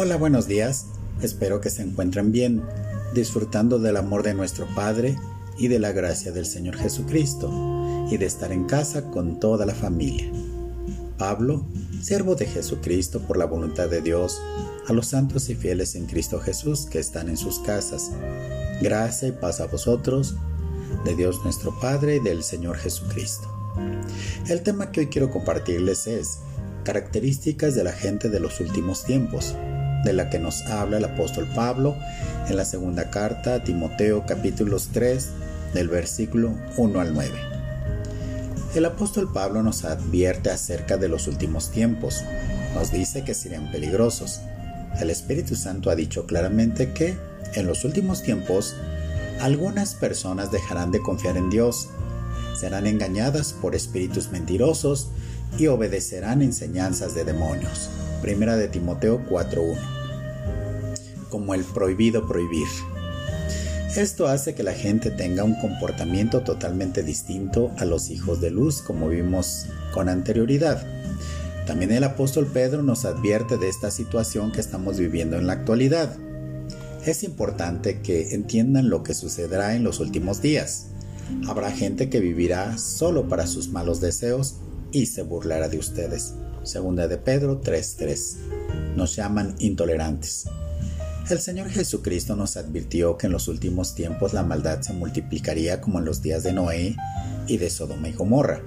Hola, buenos días. Espero que se encuentren bien, disfrutando del amor de nuestro Padre y de la gracia del Señor Jesucristo, y de estar en casa con toda la familia. Pablo, siervo de Jesucristo por la voluntad de Dios, a los santos y fieles en Cristo Jesús que están en sus casas. Gracia y paz a vosotros, de Dios nuestro Padre y del Señor Jesucristo. El tema que hoy quiero compartirles es características de la gente de los últimos tiempos de la que nos habla el apóstol Pablo en la segunda carta a Timoteo capítulos 3 del versículo 1 al 9. El apóstol Pablo nos advierte acerca de los últimos tiempos, nos dice que serían peligrosos. El Espíritu Santo ha dicho claramente que en los últimos tiempos algunas personas dejarán de confiar en Dios, serán engañadas por espíritus mentirosos y obedecerán enseñanzas de demonios. Primera de Timoteo 4.1. Como el prohibido prohibir. Esto hace que la gente tenga un comportamiento totalmente distinto a los hijos de luz como vimos con anterioridad. También el apóstol Pedro nos advierte de esta situación que estamos viviendo en la actualidad. Es importante que entiendan lo que sucederá en los últimos días. Habrá gente que vivirá solo para sus malos deseos y se burlará de ustedes. Segunda de Pedro 3:3. Nos llaman intolerantes. El Señor Jesucristo nos advirtió que en los últimos tiempos la maldad se multiplicaría como en los días de Noé y de Sodoma y Gomorra.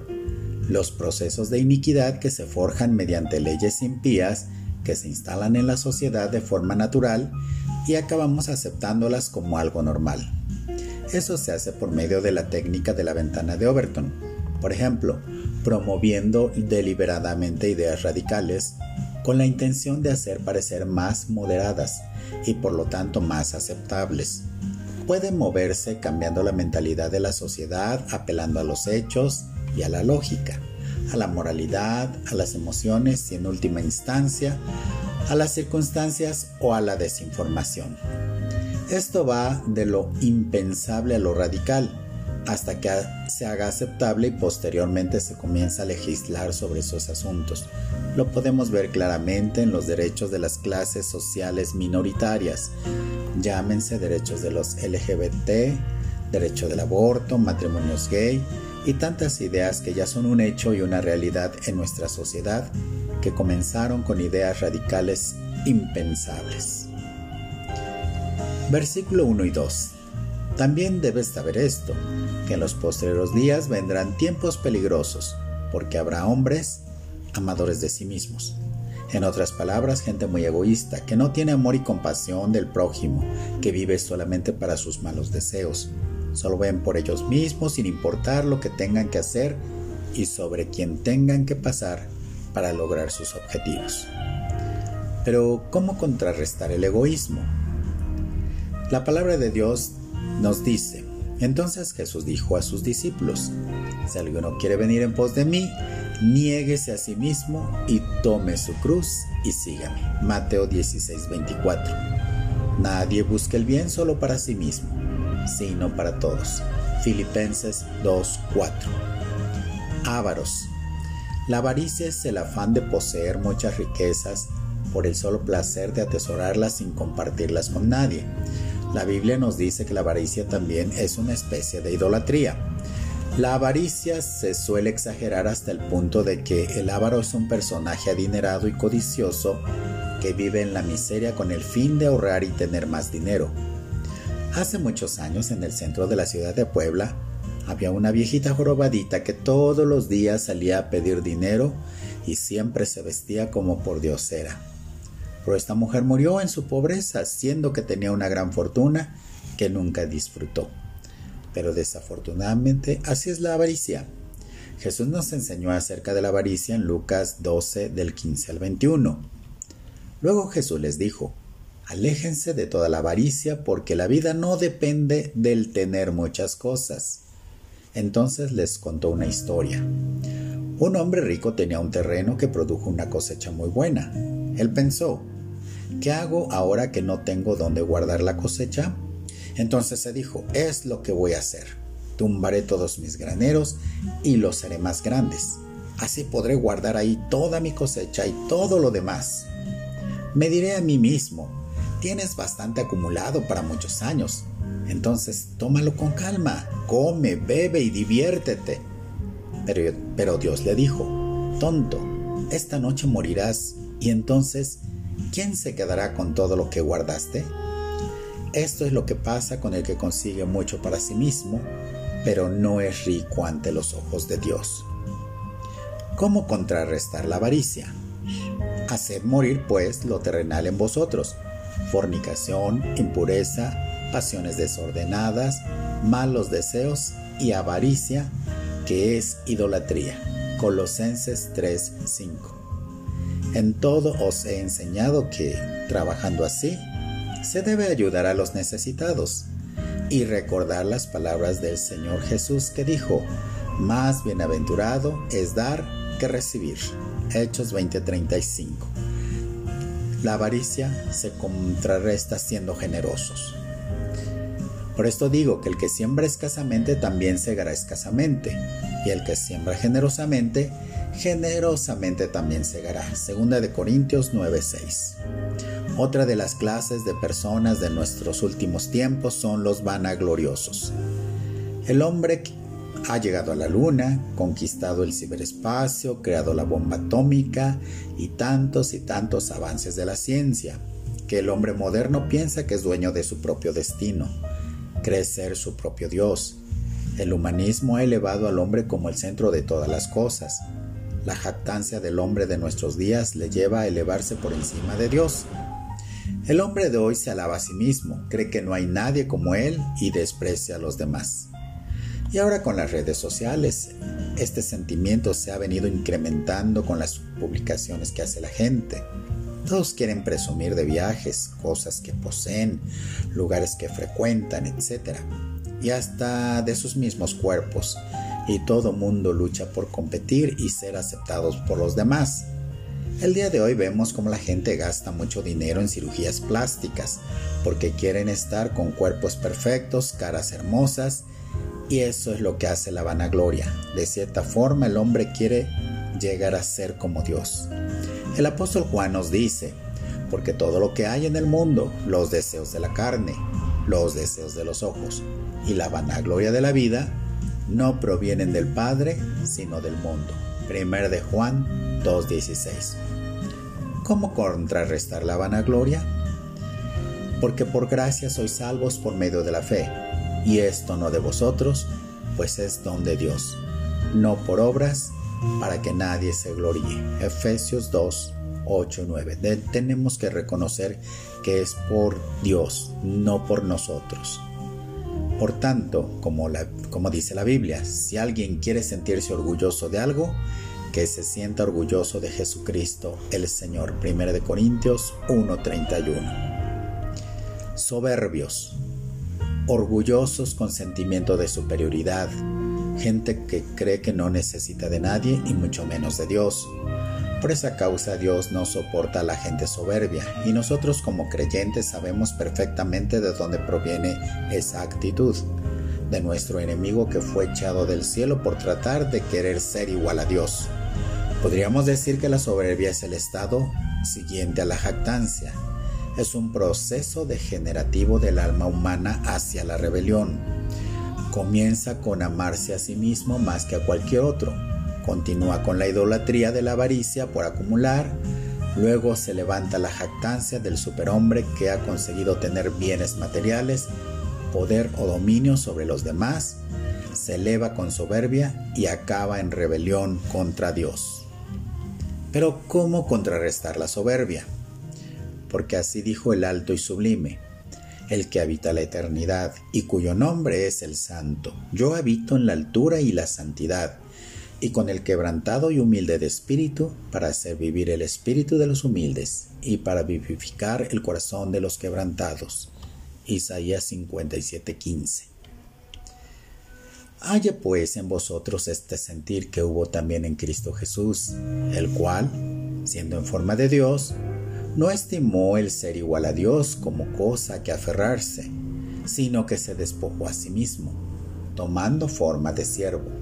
Los procesos de iniquidad que se forjan mediante leyes impías que se instalan en la sociedad de forma natural y acabamos aceptándolas como algo normal. Eso se hace por medio de la técnica de la ventana de Overton. Por ejemplo, promoviendo deliberadamente ideas radicales con la intención de hacer parecer más moderadas y por lo tanto más aceptables. Puede moverse cambiando la mentalidad de la sociedad, apelando a los hechos y a la lógica, a la moralidad, a las emociones y en última instancia a las circunstancias o a la desinformación. Esto va de lo impensable a lo radical, hasta que se haga aceptable y posteriormente se comienza a legislar sobre esos asuntos. Lo podemos ver claramente en los derechos de las clases sociales minoritarias, llámense derechos de los LGBT, derecho del aborto, matrimonios gay y tantas ideas que ya son un hecho y una realidad en nuestra sociedad que comenzaron con ideas radicales impensables. Versículo 1 y 2. También debes saber esto, que en los postreros días vendrán tiempos peligrosos, porque habrá hombres amadores de sí mismos. En otras palabras, gente muy egoísta, que no tiene amor y compasión del prójimo, que vive solamente para sus malos deseos. Solo ven por ellos mismos sin importar lo que tengan que hacer y sobre quien tengan que pasar para lograr sus objetivos. Pero, ¿cómo contrarrestar el egoísmo? La palabra de Dios nos dice, entonces Jesús dijo a sus discípulos, si alguno quiere venir en pos de mí, niéguese a sí mismo y tome su cruz y sígame. Mateo 16, 24. Nadie busca el bien solo para sí mismo, sino para todos. Filipenses 2, 4. Ávaros. La avaricia es el afán de poseer muchas riquezas por el solo placer de atesorarlas sin compartirlas con nadie. La Biblia nos dice que la avaricia también es una especie de idolatría. La avaricia se suele exagerar hasta el punto de que el avaro es un personaje adinerado y codicioso que vive en la miseria con el fin de ahorrar y tener más dinero. Hace muchos años en el centro de la ciudad de Puebla había una viejita jorobadita que todos los días salía a pedir dinero y siempre se vestía como por diosera. Pero esta mujer murió en su pobreza, siendo que tenía una gran fortuna que nunca disfrutó. Pero desafortunadamente así es la avaricia. Jesús nos enseñó acerca de la avaricia en Lucas 12 del 15 al 21. Luego Jesús les dijo, aléjense de toda la avaricia porque la vida no depende del tener muchas cosas. Entonces les contó una historia. Un hombre rico tenía un terreno que produjo una cosecha muy buena. Él pensó, ¿qué hago ahora que no tengo dónde guardar la cosecha? Entonces se dijo, es lo que voy a hacer. Tumbaré todos mis graneros y los haré más grandes. Así podré guardar ahí toda mi cosecha y todo lo demás. Me diré a mí mismo, tienes bastante acumulado para muchos años, entonces tómalo con calma, come, bebe y diviértete. Pero, pero Dios le dijo, tonto, esta noche morirás y entonces, ¿quién se quedará con todo lo que guardaste? Esto es lo que pasa con el que consigue mucho para sí mismo, pero no es rico ante los ojos de Dios. ¿Cómo contrarrestar la avaricia? Haced morir pues lo terrenal en vosotros, fornicación, impureza, pasiones desordenadas, malos deseos y avaricia, que es idolatría. Colosenses 3:5. En todo os he enseñado que, trabajando así, se debe ayudar a los necesitados y recordar las palabras del Señor Jesús que dijo, más bienaventurado es dar que recibir. Hechos 20:35. La avaricia se contrarresta siendo generosos. Por esto digo que el que siembra escasamente también segará escasamente, y el que siembra generosamente, generosamente también segará. Segunda de Corintios 9:6. Otra de las clases de personas de nuestros últimos tiempos son los vanagloriosos. El hombre ha llegado a la luna, conquistado el ciberespacio, creado la bomba atómica y tantos y tantos avances de la ciencia, que el hombre moderno piensa que es dueño de su propio destino cree ser su propio Dios. El humanismo ha elevado al hombre como el centro de todas las cosas. La jactancia del hombre de nuestros días le lleva a elevarse por encima de Dios. El hombre de hoy se alaba a sí mismo, cree que no hay nadie como él y desprecia a los demás. Y ahora con las redes sociales, este sentimiento se ha venido incrementando con las publicaciones que hace la gente. Todos quieren presumir de viajes, cosas que poseen, lugares que frecuentan, etc. Y hasta de sus mismos cuerpos. Y todo mundo lucha por competir y ser aceptados por los demás. El día de hoy vemos como la gente gasta mucho dinero en cirugías plásticas porque quieren estar con cuerpos perfectos, caras hermosas y eso es lo que hace la vanagloria. De cierta forma el hombre quiere llegar a ser como Dios. El apóstol Juan nos dice, porque todo lo que hay en el mundo, los deseos de la carne, los deseos de los ojos y la vanagloria de la vida, no provienen del Padre, sino del mundo. 1 de Juan 2.16. ¿Cómo contrarrestar la vanagloria? Porque por gracia sois salvos por medio de la fe, y esto no de vosotros, pues es don de Dios, no por obras, para que nadie se gloríe. Efesios 2, 8, 9. tenemos que reconocer que es por Dios, no por nosotros. Por tanto, como, dice la Biblia, si alguien quiere sentirse orgulloso de algo, que se sienta orgulloso de Jesucristo el Señor. 1 de Corintios 1:31. Soberbios, orgullosos con sentimiento de superioridad, gente que cree que no necesita de nadie y mucho menos de Dios. Por esa causa Dios no soporta a la gente soberbia y nosotros como creyentes sabemos perfectamente de dónde proviene esa actitud, de nuestro enemigo que fue echado del cielo por tratar de querer ser igual a Dios. Podríamos decir que la soberbia es el estado siguiente a la jactancia. Es un proceso degenerativo del alma humana hacia la rebelión Comienza con amarse a sí mismo más que a cualquier otro. Continúa con la idolatría de la avaricia por acumular. Luego se levanta la jactancia del superhombre que ha conseguido tener bienes materiales, poder o dominio sobre los demás. Se eleva con soberbia y acaba en rebelión contra Dios. Pero ¿cómo contrarrestar la soberbia? Porque así dijo el alto y sublime el que habita la eternidad y cuyo nombre es el Santo. Yo habito en la altura y la santidad, y con el quebrantado y humilde de espíritu, para hacer vivir el espíritu de los humildes, y para vivificar el corazón de los quebrantados. Isaías 57:15. Haya pues en vosotros este sentir que hubo también en Cristo Jesús, el cual, siendo en forma de Dios, no estimó el ser igual a Dios como cosa que aferrarse, sino que se despojó a sí mismo, tomando forma de siervo,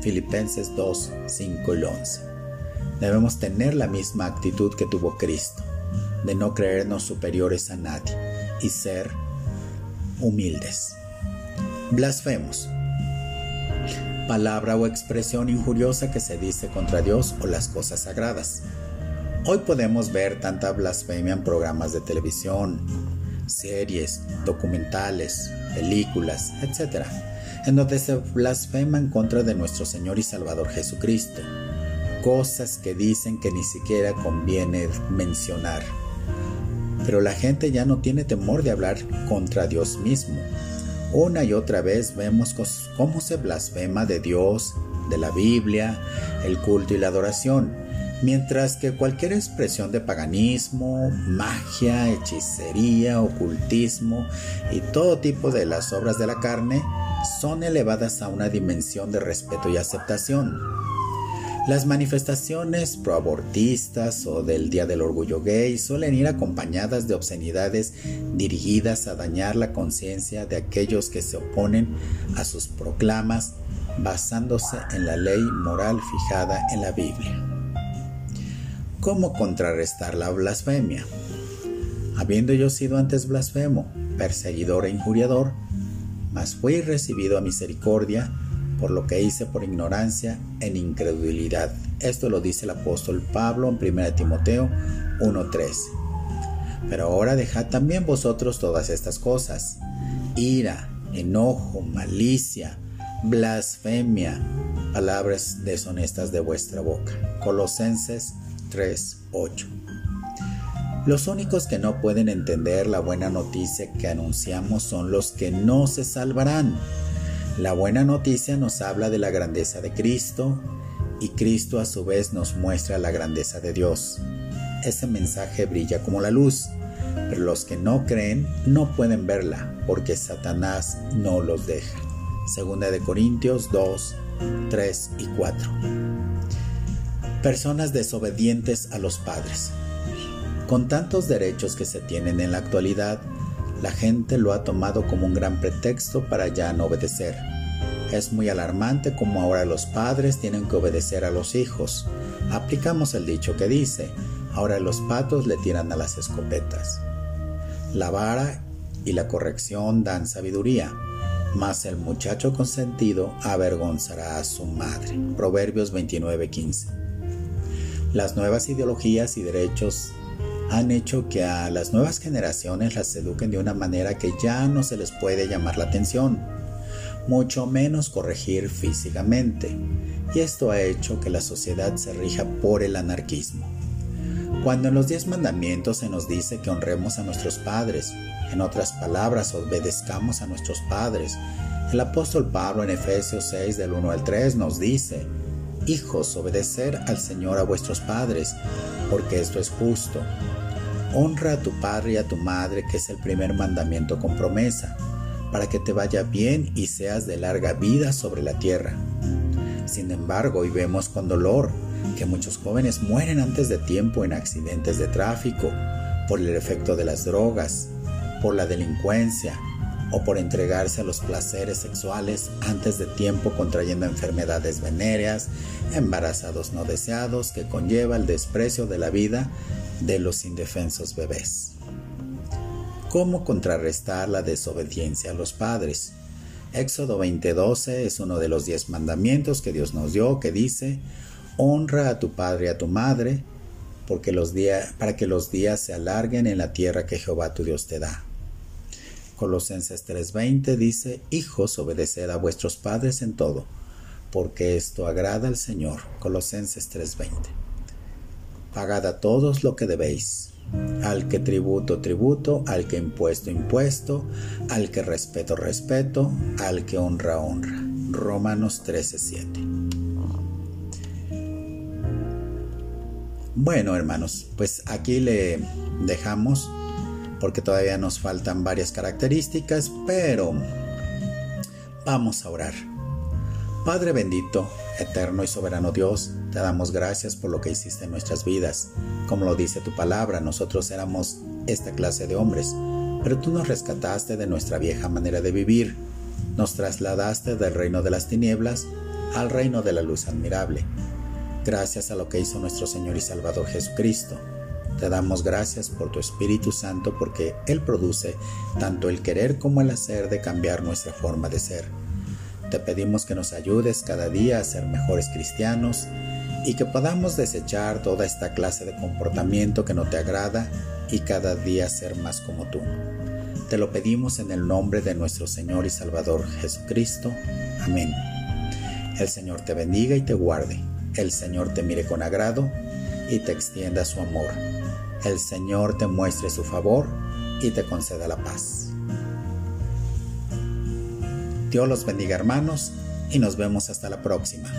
Filipenses 2, 5 y 11. Debemos tener la misma actitud que tuvo Cristo, de no creernos superiores a nadie y ser humildes. Blasfemos. Palabra o expresión injuriosa que se dice contra Dios o las cosas sagradas. Hoy podemos ver tanta blasfemia en programas de televisión, series, documentales, películas, etc., en donde se blasfema en contra de nuestro Señor y Salvador Jesucristo. Cosas que dicen que ni siquiera conviene mencionar. Pero la gente ya no tiene temor de hablar contra Dios mismo. Una y otra vez vemos cómo se blasfema de Dios, de la Biblia, el culto y la adoración, mientras que cualquier expresión de paganismo, magia, hechicería, ocultismo y todo tipo de las obras de la carne son elevadas a una dimensión de respeto y aceptación. Las manifestaciones proabortistas o del Día del Orgullo Gay suelen ir acompañadas de obscenidades dirigidas a dañar la conciencia de aquellos que se oponen a sus proclamas basándose en la ley moral fijada en la Biblia. ¿Cómo contrarrestar la blasfemia? Habiendo yo sido antes blasfemo, perseguidor e injuriador, mas fui recibido a misericordia, por lo que hice por ignorancia en incredulidad. Esto lo dice el apóstol Pablo en 1 Timoteo 1:13. Pero ahora dejad también vosotros todas estas cosas: ira, enojo, malicia, blasfemia, palabras deshonestas de vuestra boca. Colosenses 3:8. Los únicos que no pueden entender la buena noticia que anunciamos son los que no se salvarán. La buena noticia nos habla de la grandeza de Cristo y Cristo a su vez nos muestra la grandeza de Dios. Ese mensaje brilla como la luz, pero los que no creen no pueden verla porque Satanás no los deja. Segunda de Corintios 2, 3 y 4. Personas desobedientes a los padres. Con tantos derechos que se tienen en la actualidad, la gente lo ha tomado como un gran pretexto para ya no obedecer. Es muy alarmante como ahora los padres tienen que obedecer a los hijos. Aplicamos el dicho que dice, ahora los patos le tiran a las escopetas. La vara y la corrección dan sabiduría, mas el muchacho consentido avergonzará a su madre. Proverbios 29:15. Las nuevas ideologías y derechos han hecho que a las nuevas generaciones las eduquen de una manera que ya no se les puede llamar la atención, mucho menos corregir físicamente, y esto ha hecho que la sociedad se rija por el anarquismo. Cuando en los diez mandamientos se nos dice que honremos a nuestros padres, en otras palabras, obedezcamos a nuestros padres, el apóstol Pablo en Efesios 6 del 1 al 3 nos dice, Hijos, obedecer al Señor a vuestros padres, porque esto es justo. Honra a tu padre y a tu madre, que es el primer mandamiento con promesa, para que te vaya bien y seas de larga vida sobre la tierra. Sin embargo, hoy vemos con dolor que muchos jóvenes mueren antes de tiempo en accidentes de tráfico, por el efecto de las drogas, por la delincuencia o por entregarse a los placeres sexuales antes de tiempo contrayendo enfermedades venéreas, embarazados no deseados que conlleva el desprecio de la vida de los indefensos bebés. ¿Cómo contrarrestar la desobediencia a los padres? Éxodo 20:12 es uno de los diez mandamientos que Dios nos dio que dice, honra a tu padre y a tu madre, porque los para que los días se alarguen en la tierra que Jehová tu Dios te da. Colosenses 3:20 dice, hijos, obedeced a vuestros padres en todo, porque esto agrada al Señor. Colosenses 3:20. Pagad a todos lo que debéis, al que tributo, tributo, al que impuesto, impuesto, al que respeto, respeto, al que honra, honra. Romanos 13:7. Bueno, hermanos, pues aquí le dejamos porque todavía nos faltan varias características, pero vamos a orar. Padre bendito, eterno y soberano Dios, te damos gracias por lo que hiciste en nuestras vidas. Como lo dice tu palabra, nosotros éramos esta clase de hombres, pero tú nos rescataste de nuestra vieja manera de vivir, nos trasladaste del reino de las tinieblas al reino de la luz admirable. Gracias a lo que hizo nuestro Señor y Salvador Jesucristo. Te damos gracias por tu Espíritu Santo porque Él produce tanto el querer como el hacer de cambiar nuestra forma de ser. Te pedimos que nos ayudes cada día a ser mejores cristianos y que podamos desechar toda esta clase de comportamiento que no te agrada y cada día ser más como tú. Te lo pedimos en el nombre de nuestro Señor y Salvador Jesucristo. Amén. El Señor te bendiga y te guarde. El Señor te mire con agrado y te extienda su amor. El Señor te muestre su favor y te conceda la paz. Dios los bendiga hermanos y nos vemos hasta la próxima.